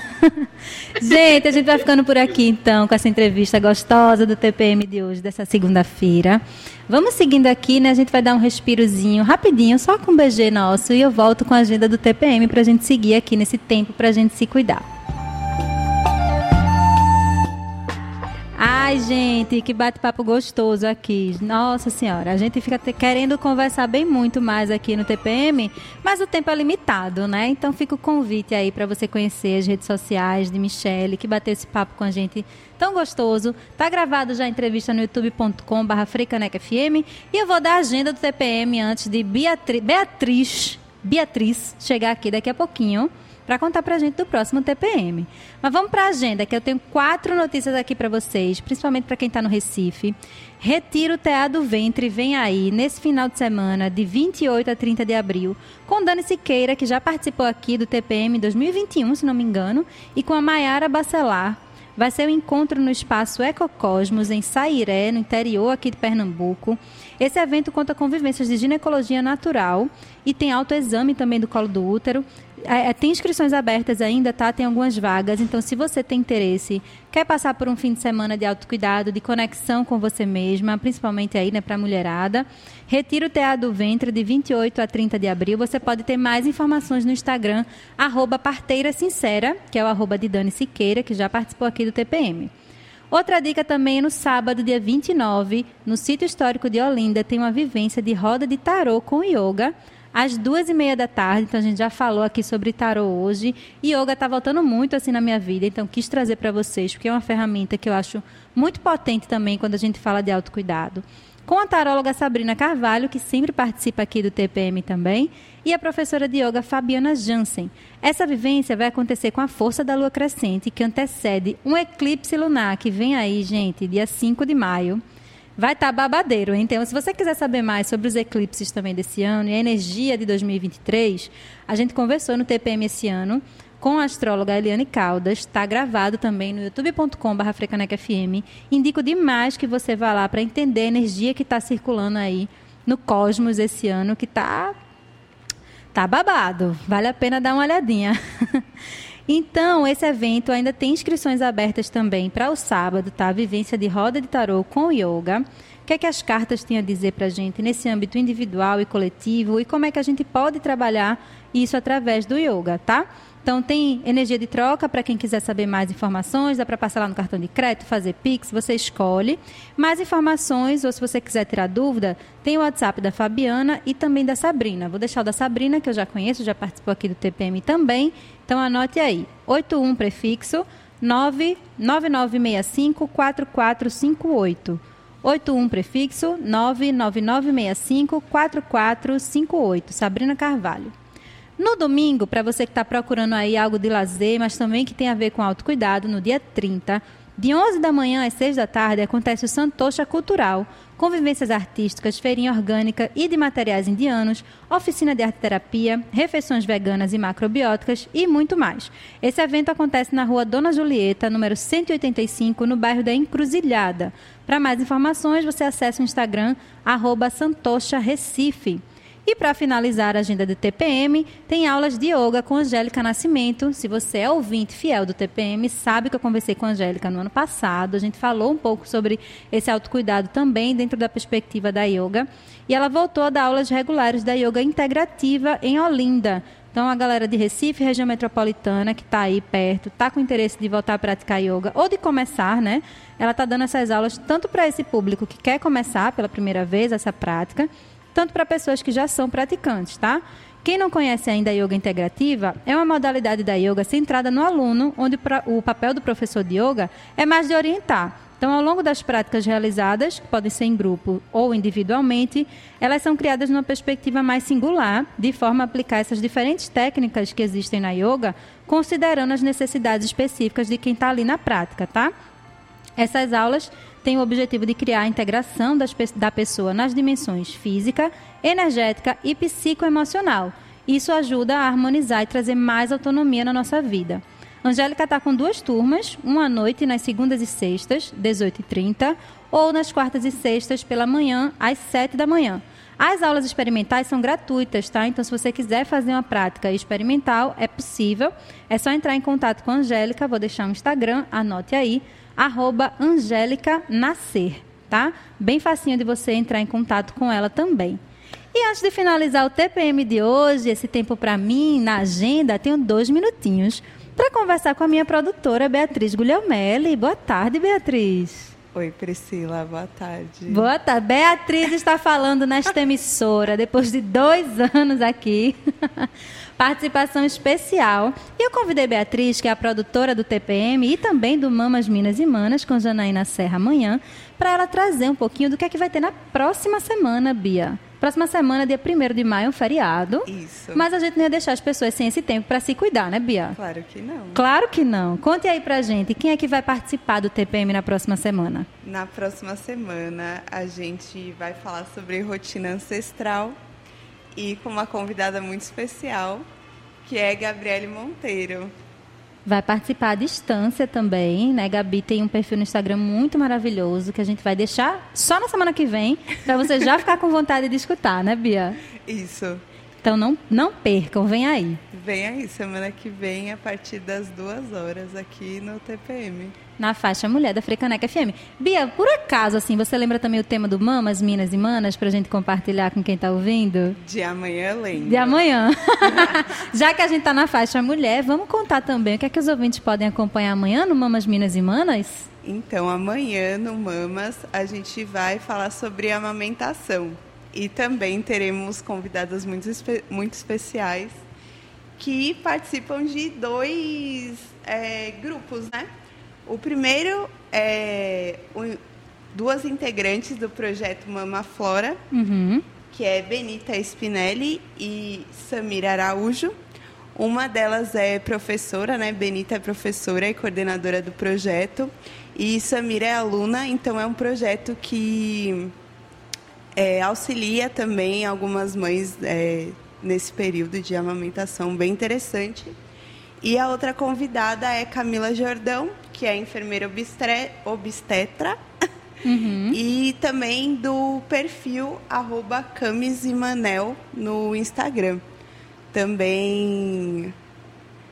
Gente, a gente vai ficando por aqui, então, com essa entrevista gostosa do TPM de hoje, dessa segunda-feira. Vamos seguindo aqui, né? A gente vai dar um respirozinho rapidinho, só com um BG nosso, e eu volto com a agenda do TPM para a gente seguir aqui nesse tempo para a gente se cuidar. Ai, gente, que bate-papo gostoso aqui. Nossa Senhora, a gente fica querendo conversar bem muito mais aqui no TPM, mas o tempo é limitado, né? Então fica o convite aí para você conhecer as redes sociais de Michelle, que bateu esse papo com a gente tão gostoso. Tá gravado já a entrevista no youtube.com.br FreiCanecFM e eu vou dar a agenda do TPM antes de Beatriz, Beatriz, Beatriz chegar aqui daqui a pouquinho para contar para a gente do próximo TPM. Mas vamos para a agenda, que eu tenho quatro notícias aqui para vocês, principalmente para quem está no Recife. Retiro TA do Ventre vem aí nesse final de semana, de 28 a 30 de abril, com Dani Siqueira, que já participou aqui do TPM 2021, se não me engano, e com a Maiara Bacelar. Vai ser um encontro no espaço Ecocosmos, em Sairé, no interior aqui de Pernambuco. Esse evento conta com vivências de ginecologia natural e tem autoexame também do colo do útero, é, é, tem inscrições abertas ainda, tá? Tem algumas vagas. Então, se você tem interesse, quer passar por um fim de semana de autocuidado, de conexão com você mesma, principalmente aí, né, para mulherada, retira o TA do ventre de 28 a 30 de abril. Você pode ter mais informações no Instagram, arroba parteira sincera, que é o arroba de Dani Siqueira, que já participou aqui do TPM. Outra dica também é no sábado, dia 29, no sítio histórico de Olinda, tem uma vivência de roda de tarô com yoga às duas e meia da tarde. Então a gente já falou aqui sobre tarô hoje. Yoga está voltando muito assim na minha vida, então quis trazer para vocês, porque é uma ferramenta que eu acho muito potente também quando a gente fala de autocuidado. Com a taróloga Sabrina Carvalho, que sempre participa aqui do TPM também, e a professora de yoga Fabiana Jansen. Essa vivência vai acontecer com a força da lua crescente, que antecede um eclipse lunar que vem aí, gente, dia 5 de maio vai estar tá babadeiro. Então, se você quiser saber mais sobre os eclipses também desse ano e a energia de 2023, a gente conversou no TPM esse ano com a astróloga Eliane Caldas. Está gravado também no youtube.com.br. Indico demais que você vá lá para entender a energia que está circulando aí no cosmos esse ano, que está tá babado. Vale a pena dar uma olhadinha. Então, esse evento ainda tem inscrições abertas também para o sábado, tá? Vivência de roda de tarô com yoga. O que é que as cartas têm a dizer para a gente nesse âmbito individual e coletivo e como é que a gente pode trabalhar isso através do yoga, tá? Então, tem energia de troca para quem quiser saber mais informações, dá para passar lá no cartão de crédito, fazer Pix, você escolhe. Mais informações, ou se você quiser tirar dúvida, tem o WhatsApp da Fabiana e também da Sabrina. Vou deixar o da Sabrina, que eu já conheço, já participou aqui do TPM também. Então, anote aí: 81 prefixo 99965 4458. 81 prefixo 99965 4458. Sabrina Carvalho. No domingo, para você que está procurando aí algo de lazer, mas também que tem a ver com autocuidado, no dia 30, de 11 da manhã às 6 da tarde, acontece o Santocha Cultural, convivências artísticas, feirinha orgânica e de materiais indianos, oficina de arte terapia, refeições veganas e macrobióticas e muito mais. Esse evento acontece na rua Dona Julieta, número 185, no bairro da Encruzilhada. Para mais informações, você acessa o Instagram, arroba Recife. E para finalizar a agenda do TPM, tem aulas de yoga com Angélica Nascimento. Se você é ouvinte fiel do TPM, sabe que eu conversei com a Angélica no ano passado. A gente falou um pouco sobre esse autocuidado também dentro da perspectiva da yoga. E ela voltou a dar aulas regulares da yoga integrativa em Olinda Então, a galera de Recife, região metropolitana, que está aí perto, está com interesse de voltar a praticar yoga ou de começar, né? Ela está dando essas aulas tanto para esse público que quer começar pela primeira vez essa prática, tanto para pessoas que já são praticantes, tá? Quem não conhece ainda a yoga integrativa, é uma modalidade da yoga centrada no aluno, onde o papel do professor de yoga é mais de orientar. Então, ao longo das práticas realizadas, que podem ser em grupo ou individualmente, elas são criadas numa perspectiva mais singular, de forma a aplicar essas diferentes técnicas que existem na yoga, considerando as necessidades específicas de quem está ali na prática, tá? Essas aulas têm o objetivo de criar a integração das, da pessoa nas dimensões física, energética e psicoemocional. Isso ajuda a harmonizar e trazer mais autonomia na nossa vida. Angélica está com duas turmas, uma à noite nas segundas e sextas, 18h30, ou nas quartas e sextas pela manhã, às 7 da manhã. As aulas experimentais são gratuitas, tá? Então, se você quiser fazer uma prática experimental, é possível. É só entrar em contato com a Angélica, vou deixar o um Instagram, anote aí, arroba Angélica Nascer, tá? Bem facinho de você entrar em contato com ela também. E antes de finalizar o TPM de hoje, esse tempo para mim, na agenda, tenho dois minutinhos para conversar com a minha produtora, Beatriz Guglielmelli. Boa tarde, Beatriz. Oi, Priscila, boa tarde. Boa tarde. Beatriz está falando nesta emissora, depois de dois anos aqui. Participação especial. E eu convidei Beatriz, que é a produtora do TPM e também do Mamas Minas e Manas, com Janaína Serra amanhã, para ela trazer um pouquinho do que é que vai ter na próxima semana, Bia. Próxima semana, dia 1 de maio, é um feriado. Isso. Mas a gente não ia deixar as pessoas sem esse tempo para se cuidar, né, Bia? Claro que não. Claro que não. Conte aí pra gente, quem é que vai participar do TPM na próxima semana? Na próxima semana, a gente vai falar sobre rotina ancestral e com uma convidada muito especial, que é Gabriele Monteiro vai participar à distância também, né? Gabi tem um perfil no Instagram muito maravilhoso que a gente vai deixar só na semana que vem para você já ficar com vontade de escutar, né, Bia? Isso. Então não, não percam, vem aí. Vem aí, semana que vem, a partir das duas horas aqui no TPM. Na faixa Mulher da Frecaneca FM. Bia, por acaso, assim, você lembra também o tema do Mamas, Minas e Manas, pra gente compartilhar com quem tá ouvindo? De amanhã lembro. De amanhã. Já que a gente tá na faixa Mulher, vamos contar também o que é que os ouvintes podem acompanhar amanhã no Mamas, Minas e Manas? Então, amanhã no Mamas, a gente vai falar sobre amamentação. E também teremos convidadas muito, espe muito especiais que participam de dois é, grupos, né? O primeiro é o, duas integrantes do projeto Mama Flora, uhum. que é Benita Spinelli e Samira Araújo. Uma delas é professora, né? Benita é professora e coordenadora do projeto. E Samira é aluna, então é um projeto que é, auxilia também algumas mães é, nesse período de amamentação bem interessante. E a outra convidada é Camila Jordão, que é enfermeira obstre, obstetra. Uhum. E também do perfil arroba Camis e Manel no Instagram. Também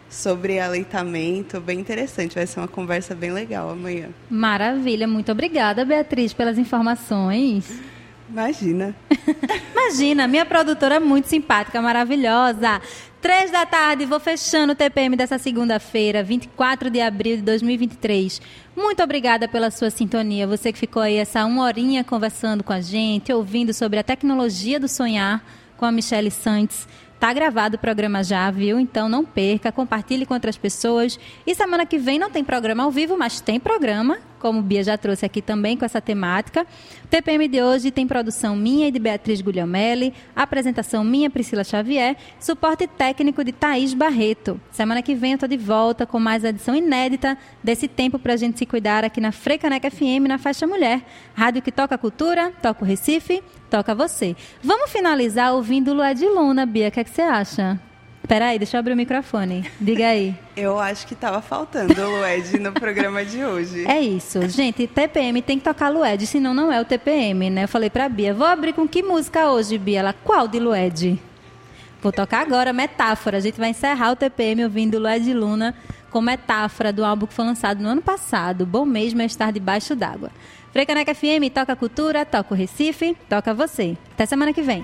sobre aleitamento, bem interessante. Vai ser uma conversa bem legal amanhã. Maravilha, muito obrigada, Beatriz, pelas informações. Imagina. Imagina, minha produtora é muito simpática, maravilhosa. Três da tarde, vou fechando o TPM dessa segunda-feira, 24 de abril de 2023. Muito obrigada pela sua sintonia. Você que ficou aí essa uma horinha conversando com a gente, ouvindo sobre a tecnologia do sonhar com a Michelle Santos. Tá gravado o programa já, viu? Então não perca, compartilhe com outras pessoas. E semana que vem não tem programa ao vivo, mas tem programa como Bia já trouxe aqui também com essa temática. O TPM de hoje tem produção minha e de Beatriz Guglielmelli, apresentação minha, Priscila Xavier, suporte técnico de Thaís Barreto. Semana que vem eu estou de volta com mais edição inédita desse tempo para a gente se cuidar aqui na Frecaneca FM, na Faixa Mulher. Rádio que toca cultura, toca o Recife, toca você. Vamos finalizar ouvindo Lué de Luna, Bia, o que, é que você acha? Peraí, deixa eu abrir o microfone. Diga aí. Eu acho que estava faltando o Lued no programa de hoje. É isso. Gente, TPM tem que tocar Lued, senão não é o TPM, né? Eu falei pra Bia, vou abrir com que música hoje, Bia? Ela, qual de Lued? Vou tocar agora Metáfora. A gente vai encerrar o TPM ouvindo Lued Luna com Metáfora do álbum que foi lançado no ano passado. Bom mesmo é estar debaixo d'água. Frecaneca FM, toca cultura, toca o Recife, toca você. Até semana que vem.